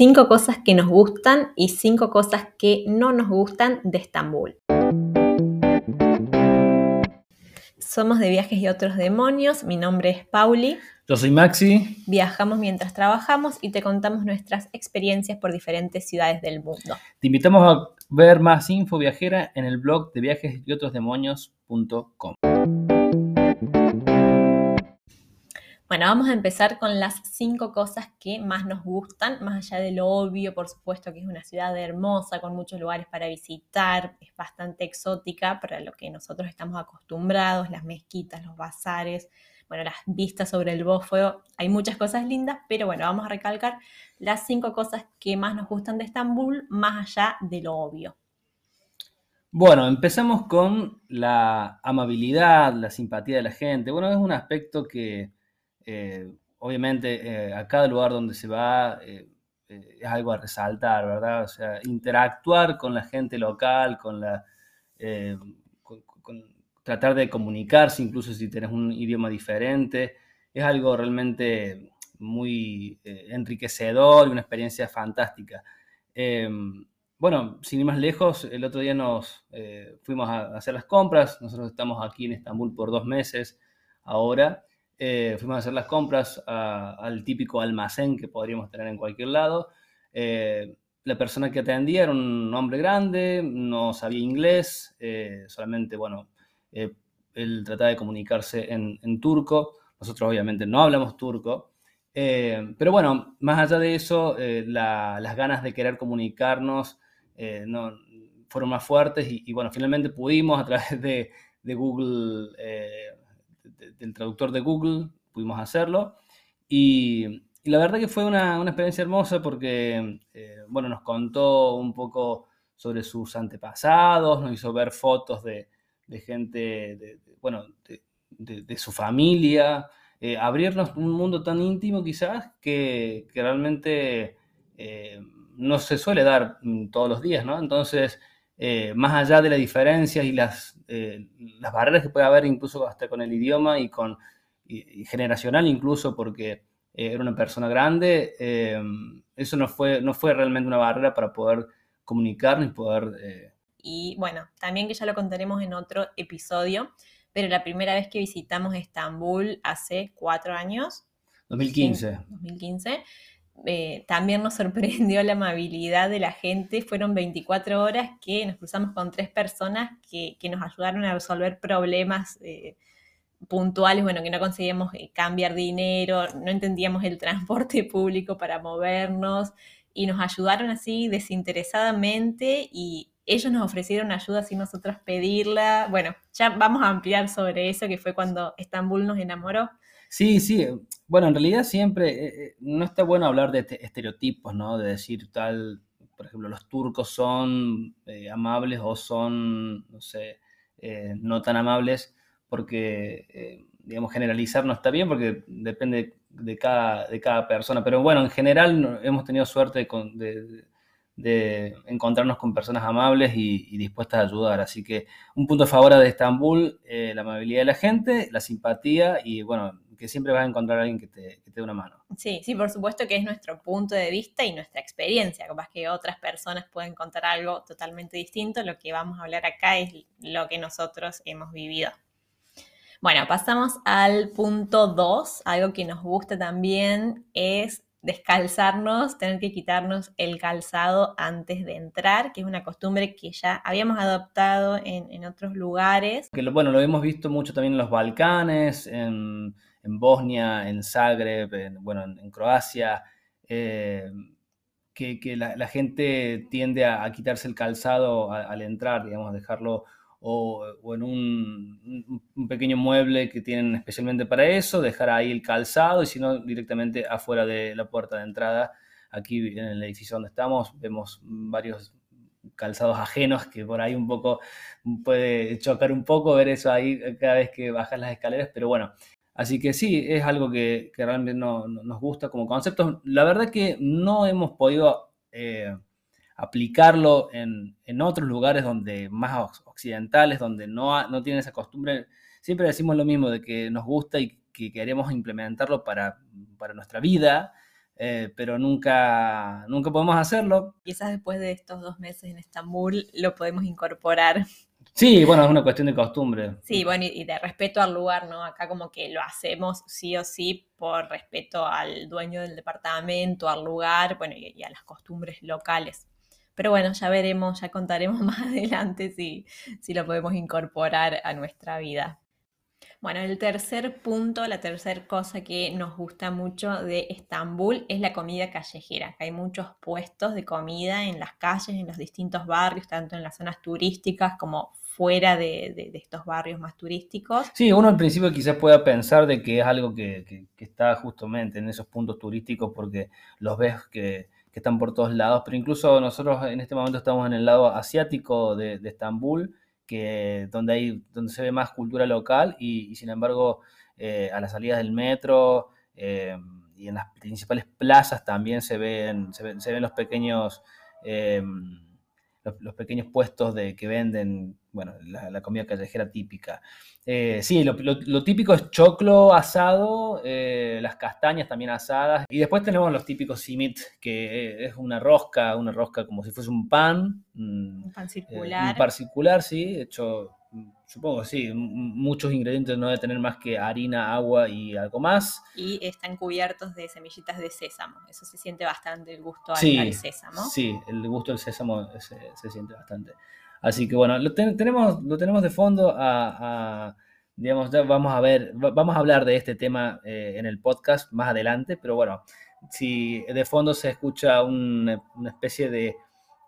cinco cosas que nos gustan y cinco cosas que no nos gustan de Estambul. Somos de Viajes y otros demonios. Mi nombre es Pauli. Yo soy Maxi. Viajamos mientras trabajamos y te contamos nuestras experiencias por diferentes ciudades del mundo. Te invitamos a ver más info viajera en el blog de viajes y otros demonios.com. Bueno, vamos a empezar con las cinco cosas que más nos gustan, más allá de lo obvio, por supuesto que es una ciudad hermosa, con muchos lugares para visitar, es bastante exótica para lo que nosotros estamos acostumbrados, las mezquitas, los bazares, bueno, las vistas sobre el Bósforo, hay muchas cosas lindas, pero bueno, vamos a recalcar las cinco cosas que más nos gustan de Estambul, más allá de lo obvio. Bueno, empezamos con la amabilidad, la simpatía de la gente. Bueno, es un aspecto que eh, obviamente eh, a cada lugar donde se va eh, es algo a resaltar, ¿verdad? O sea, interactuar con la gente local, con la... tratar de comunicarse, incluso si tienes un idioma diferente, es algo realmente muy enriquecedor y una experiencia fantástica. bueno, sin ir más lejos, el otro día nos fuimos a hacer las compras, nosotros estamos aquí en Estambul por dos meses ahora, eh, fuimos a hacer las compras al típico almacén que podríamos tener en cualquier lado. Eh, la persona que atendía era un hombre grande, no sabía inglés, eh, solamente, bueno, él trataba de comunicarse en, turco. Nosotros obviamente no hablamos turco. pero bueno, más allá de eso, las ganas de querer comunicarnos no, fueron más fuertes y, bueno, finalmente pudimos a través de, de Google del traductor de Google, pudimos hacerlo. Y, la verdad que fue una, experiencia hermosa porque, eh, bueno, nos contó un poco sobre sus antepasados, nos hizo ver fotos de, gente, de, bueno, de, su familia, eh, abrirnos un mundo tan íntimo quizás que, realmente eh, no se suele dar todos los días, ¿no? Entonces, más allá de las diferencias y las, las barreras que puede haber incluso hasta con el idioma y con generacional incluso porque eh, era una persona grande, eh, eso no fue, no fue realmente una barrera para poder comunicarnos y poder... Eh, y bueno, también que ya lo contaremos en otro episodio, pero la primera vez que visitamos Estambul hace cuatro años. 2015. 2015. También nos sorprendió la amabilidad de la gente. Fueron 24 horas que nos cruzamos con tres personas que, que nos ayudaron a resolver problemas puntuales, bueno, que no conseguíamos eh, cambiar dinero, no entendíamos el transporte público para movernos y nos ayudaron así desinteresadamente y ellos nos ofrecieron ayuda sin nosotros pedirla. Bueno, ya vamos a ampliar sobre eso, que fue cuando Estambul nos enamoró. Sí, sí, bueno, en realidad siempre eh, eh, no está bueno hablar de este, estereotipos, ¿no? De decir tal, por ejemplo, los turcos son amables o son, no sé, no tan amables porque, eh, digamos, generalizar no está bien porque depende de cada, de cada persona. Pero bueno, en general hemos tenido suerte de, encontrarnos con personas amables y, dispuestas a ayudar. Así que un punto a favor de Estambul, eh, la amabilidad de la gente, la simpatía y bueno, que siempre vas a encontrar a alguien que te, que te dé una mano. Sí, sí, por supuesto que es nuestro punto de vista y nuestra experiencia. Capaz que otras personas pueden contar algo totalmente distinto. Lo que vamos a hablar acá es lo que nosotros hemos vivido. Bueno, pasamos al punto 2. Algo que nos gusta también es descalzarnos, tener que quitarnos el calzado antes de entrar, que es una costumbre que ya habíamos adoptado en, otros lugares. Que bueno, lo hemos visto mucho también en los Balcanes, en, Bosnia, en Zagreb, en, bueno, en, Croacia, eh, que, la, gente tiende a, quitarse el calzado al entrar, digamos, dejarlo o, en un, pequeño mueble que tienen especialmente para eso, dejar ahí el calzado y si no directamente afuera de la puerta de entrada. Aquí en el edificio donde estamos vemos varios calzados ajenos que por ahí un poco puede chocar un poco ver eso ahí cada vez que bajas las escaleras, pero bueno, así que sí, es algo que, realmente no, nos gusta como concepto. La verdad que no hemos podido... Eh, aplicarlo en, otros lugares donde más occidentales, donde no, no tienen esa costumbre. Siempre decimos lo mismo de que nos gusta y que queremos implementarlo para, nuestra vida, eh, pero nunca, nunca podemos hacerlo. Quizás después de estos dos meses en Estambul lo podemos incorporar. Sí, bueno, es una cuestión de costumbre. Sí, bueno, y de respeto al lugar, ¿no? Acá como que lo hacemos sí o sí por respeto al dueño del departamento, al lugar, bueno, y, a las costumbres locales. Pero bueno, ya veremos, ya contaremos más adelante si, si lo podemos incorporar a nuestra vida. Bueno, el tercer punto, la tercera cosa que nos gusta mucho de Estambul es la comida callejera. hay muchos puestos de comida en las calles, en los distintos barrios, tanto en las zonas turísticas como fuera de, estos barrios más turísticos. Sí, uno al principio quizás pueda pensar de que es algo que, está justamente en esos puntos turísticos porque los ves que, están por todos lados, pero incluso nosotros en este momento estamos en el lado asiático de, Estambul que donde, hay, donde se ve más cultura local y, sin embargo eh, a las salidas del metro eh, y en las principales plazas también se ven, se ven, los pequeños eh, los, pequeños puestos de, que venden bueno, la, comida callejera típica. Eh, sí, lo, típico es choclo asado, eh, las castañas también asadas, y después tenemos los típicos simit, que es una rosca, una rosca como si fuese un pan. Un pan circular. un pan circular, sí, hecho Supongo, sí. Muchos ingredientes no deben tener más que harina, agua y algo más. Y están cubiertos de semillitas de sésamo. Eso se siente bastante el gusto al, sésamo. Sí, el gusto del sésamo se, siente bastante. Así que bueno, lo, tenemos, lo tenemos de fondo a, digamos, vamos a ver, vamos a hablar de este tema eh, en el podcast más adelante, pero bueno, si de fondo se escucha una especie de,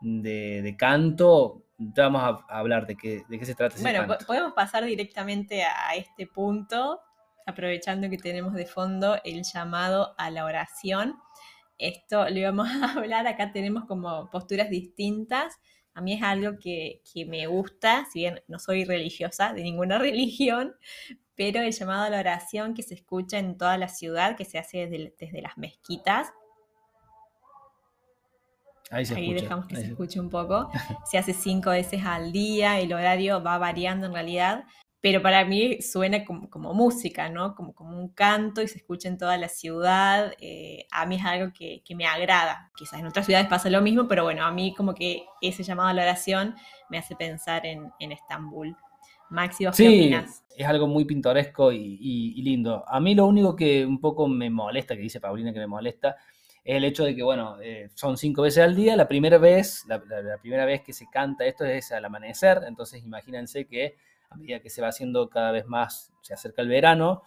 de canto, vamos a, hablar de qué, de qué se trata. bueno, podemos pasar directamente a este punto, aprovechando que tenemos de fondo el llamado a la oración. Esto lo íbamos a hablar, acá tenemos como posturas distintas. A mí es algo que, me gusta, si bien no soy religiosa de ninguna religión, pero el llamado a la oración que se escucha en toda la ciudad, que se hace desde, desde las mezquitas, Ahí, dejamos que se escuche un poco. Se hace cinco veces al día, el horario va variando en realidad, pero para mí suena como, música, ¿no? Como, como un canto y se escucha en toda la ciudad. Eh, a mí es algo que, me agrada. Quizás en otras ciudades pasa lo mismo, pero bueno, a mí como que ese llamado a la oración me hace pensar en, Estambul. Maxi, ¿vos qué opinas? Es algo muy pintoresco y, y lindo. A mí lo único que un poco me molesta, que dice Paulina que me molesta, es el hecho de que, bueno, eh, son cinco veces al día. La primera vez, la, primera vez que se canta esto es al amanecer. Entonces, imagínense que a medida que se va haciendo cada vez más, se acerca el verano,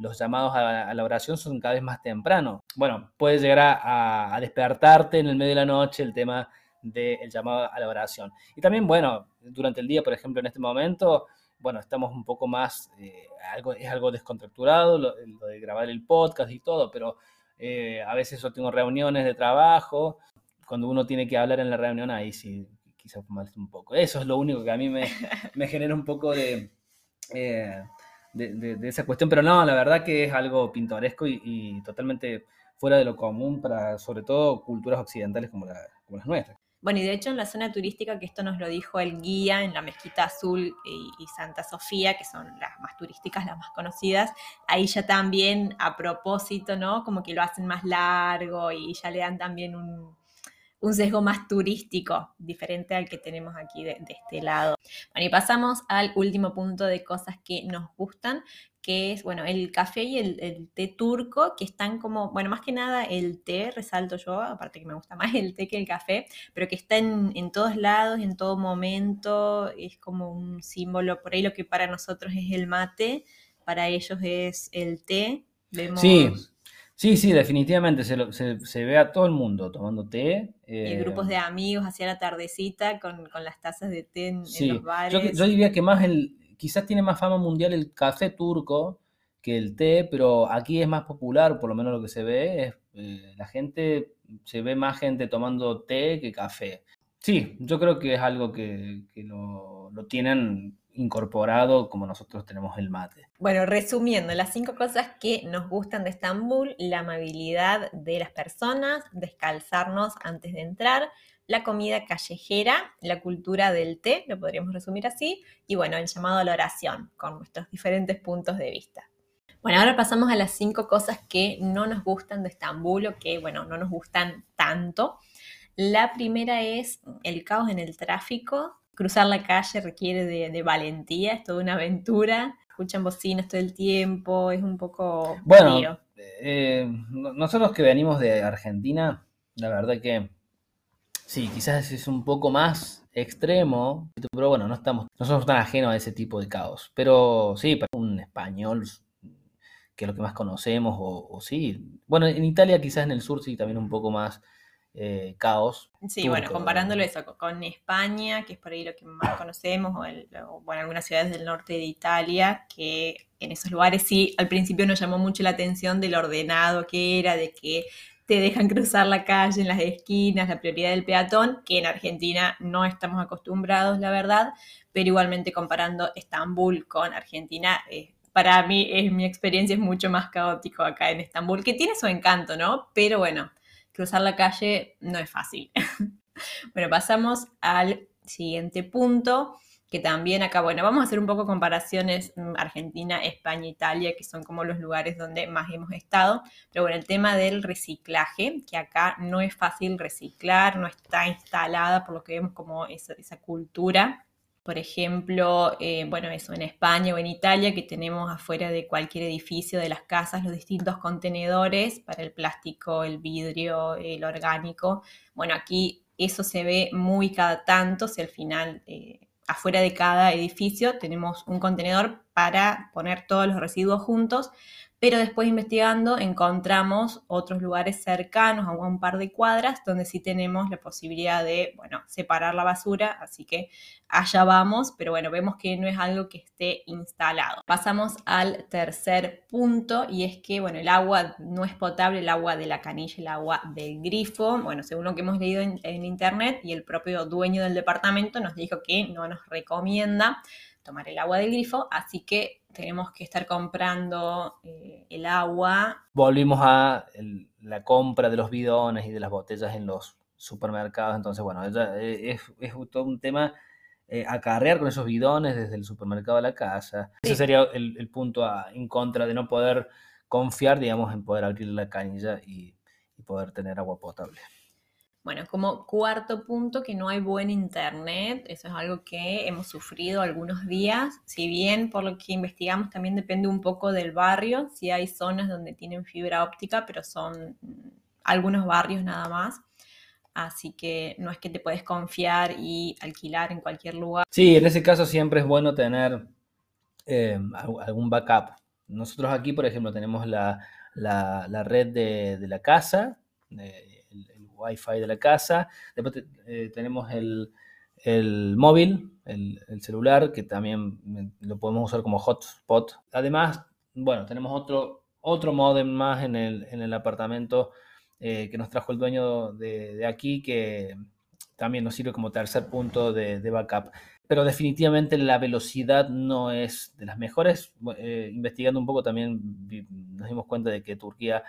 los llamados a, la oración son cada vez más temprano. Bueno, puede llegar a, despertarte en el medio de la noche el tema del llamado a la oración. Y también, bueno, durante el día, por ejemplo, en este momento, bueno, estamos un poco más, eh, algo, es algo descontracturado, lo, de grabar el podcast y todo, pero eh, a veces yo tengo reuniones de trabajo, cuando uno tiene que hablar en la reunión, ahí sí, quizás molesta un poco. Eso es lo único que a mí me, genera un poco eh, de, de, esa cuestión, pero no, la verdad que es algo pintoresco y, totalmente fuera de lo común para, sobre todo, culturas occidentales como, como las nuestras. Bueno, y de hecho en la zona turística, que esto nos lo dijo el guía en la Mezquita Azul y, Santa Sofía, que son las más turísticas, las más conocidas, ahí ya también a propósito, ¿no? Como que lo hacen más largo y ya le dan también un, sesgo más turístico, diferente al que tenemos aquí de, este lado. Bueno, y pasamos al último punto de cosas que nos gustan, que es, bueno, el café y el, té turco, que están como, bueno, más que nada el té, resalto yo, aparte que me gusta más el té que el café, pero que está en, todos lados, en todo momento, es como un símbolo, por ahí lo que para nosotros es el mate, para ellos es el té. Sí, sí, sí, definitivamente, se, ve a todo el mundo tomando té. y grupos de eh, amigos hacia la tardecita con, las tazas de té en, los bares. Yo, yo diría que más el, quizás tiene más fama mundial el café turco que el té, pero aquí es más popular, por lo menos lo que se ve, es, eh, la gente, se ve más gente tomando té que café. Sí, yo creo que es algo que, lo, lo, tienen incorporado como nosotros tenemos el mate. Bueno, resumiendo, las cinco cosas que nos gustan de Estambul, la amabilidad de las personas, descalzarnos antes de entrar, la comida callejera, la cultura del té, lo podríamos resumir así, y bueno, el llamado a la oración, con nuestros diferentes puntos de vista. Bueno, ahora pasamos a las cinco cosas que no nos gustan de Estambul o que, bueno, no nos gustan tanto. La primera es el caos en el tráfico. Cruzar la calle requiere de, valentía, es toda una aventura. Escuchan bocinas todo el tiempo, es un poco... Bueno, eh, nosotros que venimos de Argentina, la verdad que sí, quizás es un poco más extremo, pero bueno, no estamos, no somos tan ajenos a ese tipo de caos. Pero sí, para un español que es lo que más conocemos, o, sí. Bueno, en Italia quizás en el sur sí también un poco más eh, caos. Sí, bueno, comparándolo eso con España, que es por ahí lo que más conocemos, o, bueno, algunas ciudades del norte de Italia, que en esos lugares sí, al principio nos llamó mucho la atención del ordenado que era, de que te dejan cruzar la calle en las esquinas, la prioridad del peatón, que en Argentina no estamos acostumbrados, la verdad, pero igualmente comparando Estambul con Argentina, para mí es, mi experiencia es mucho más caótico acá en Estambul, que tiene su encanto, ¿no? Pero bueno, cruzar la calle no es fácil. bueno, pasamos al siguiente punto, que también acá, bueno, vamos a hacer un poco comparaciones mm, Argentina, España, Italia, que son como los lugares donde más hemos estado. Pero bueno, el tema del reciclaje, que acá no es fácil reciclar, no está instalada por lo que vemos como esa, esa cultura por ejemplo, eh, bueno, eso en España o en Italia, que tenemos afuera de cualquier edificio de las casas los distintos contenedores para el plástico, el vidrio, el orgánico. Bueno, aquí eso se ve muy cada tanto, si al final eh, afuera de cada edificio tenemos un contenedor para poner todos los residuos juntos pero después investigando encontramos otros lugares cercanos a un par de cuadras donde sí tenemos la posibilidad de, bueno, separar la basura, así que allá vamos, pero bueno, vemos que no es algo que esté instalado. Pasamos al tercer punto y es que, bueno, el agua no es potable, el agua de la canilla, el agua del grifo, bueno, según lo que hemos leído en, en internet y el propio dueño del departamento nos dijo que no nos recomienda tomar el agua del grifo, así que tenemos que estar comprando eh, el agua. Volvimos a la compra de los bidones y de las botellas en los supermercados, entonces bueno, eh, es, es, todo un tema eh, acarrear con esos bidones desde el supermercado a la casa. Ese sería el, punto en contra de no poder confiar, digamos, en poder abrir la canilla y poder tener agua potable. Bueno, como cuarto punto, que no hay buen internet. Eso es algo que hemos sufrido algunos días. Si bien por lo que investigamos también depende un poco del barrio. Si hay zonas donde tienen fibra óptica, pero son mm, algunos barrios nada más. Así que no es que te puedes confiar y alquilar en cualquier lugar. Sí, en ese caso siempre es bueno tener eh, algún backup. Nosotros aquí, por ejemplo, tenemos la, red de, la casa. Wi-Fi de la casa. Después eh, tenemos el, móvil, el, celular, que también lo podemos usar como hotspot. Además, bueno, tenemos otro, otro modem más en el, en el apartamento eh, que nos trajo el dueño de, aquí, que también nos sirve como tercer punto de, backup. Pero definitivamente la velocidad no es de las mejores. Eh, investigando un poco también nos dimos cuenta de que Turquía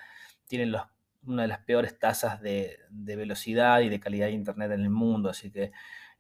tiene los una de las peores tasas de, velocidad y de calidad de Internet en el mundo, así que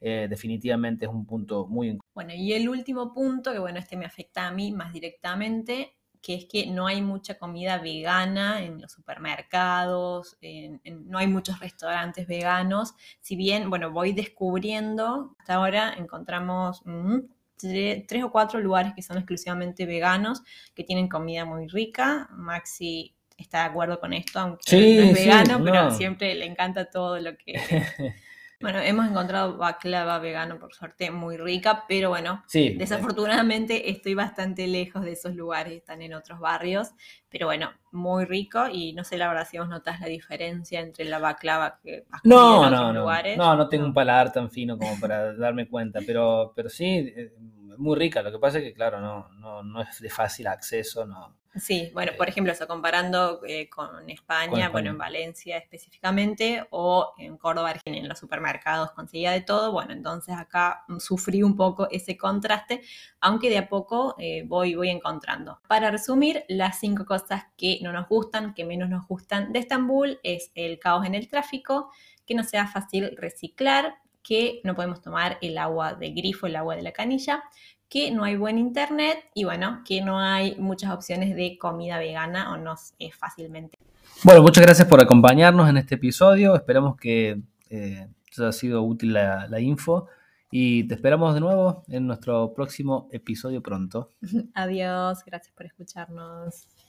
eh, definitivamente es un punto muy... Bueno, y el último punto, que bueno, este me afecta a mí más directamente, que es que no hay mucha comida vegana en los supermercados, no hay muchos restaurantes veganos, si bien, bueno, voy descubriendo, hasta ahora encontramos... Mm, tres o cuatro lugares que son exclusivamente veganos, que tienen comida muy rica. Maxi está de acuerdo con esto, aunque no es vegano, pero siempre le encanta todo lo que... bueno, hemos encontrado baklava vegano, por suerte, muy rica, pero bueno, desafortunadamente estoy bastante lejos de esos lugares, están en otros barrios, pero bueno, muy rico y no sé la verdad si vos notas la diferencia entre la baklava que has no, en otros no, lugares. No, no tengo un paladar tan fino como para darme cuenta, pero, pero sí, eh, muy rica. Lo que pasa es que, claro, no, no, no es de fácil acceso, no, Sí, bueno, por ejemplo, eso comparando eh, con, España, bueno, en Valencia específicamente, o en Córdoba, en los supermercados conseguía de todo, bueno, entonces acá sufrí un poco ese contraste, aunque de a poco eh, voy, voy encontrando. Para resumir, las cinco cosas que no nos gustan, que menos nos gustan de Estambul, es el caos en el tráfico, que no sea fácil reciclar, que no podemos tomar el agua de grifo, el agua de la canilla, que no hay buen internet y bueno, que no hay muchas opciones de comida vegana o no es fácilmente. Bueno, muchas gracias por acompañarnos en este episodio. Esperamos que eh, haya sido útil la, la info y te esperamos de nuevo en nuestro próximo episodio pronto. Adiós, gracias por escucharnos.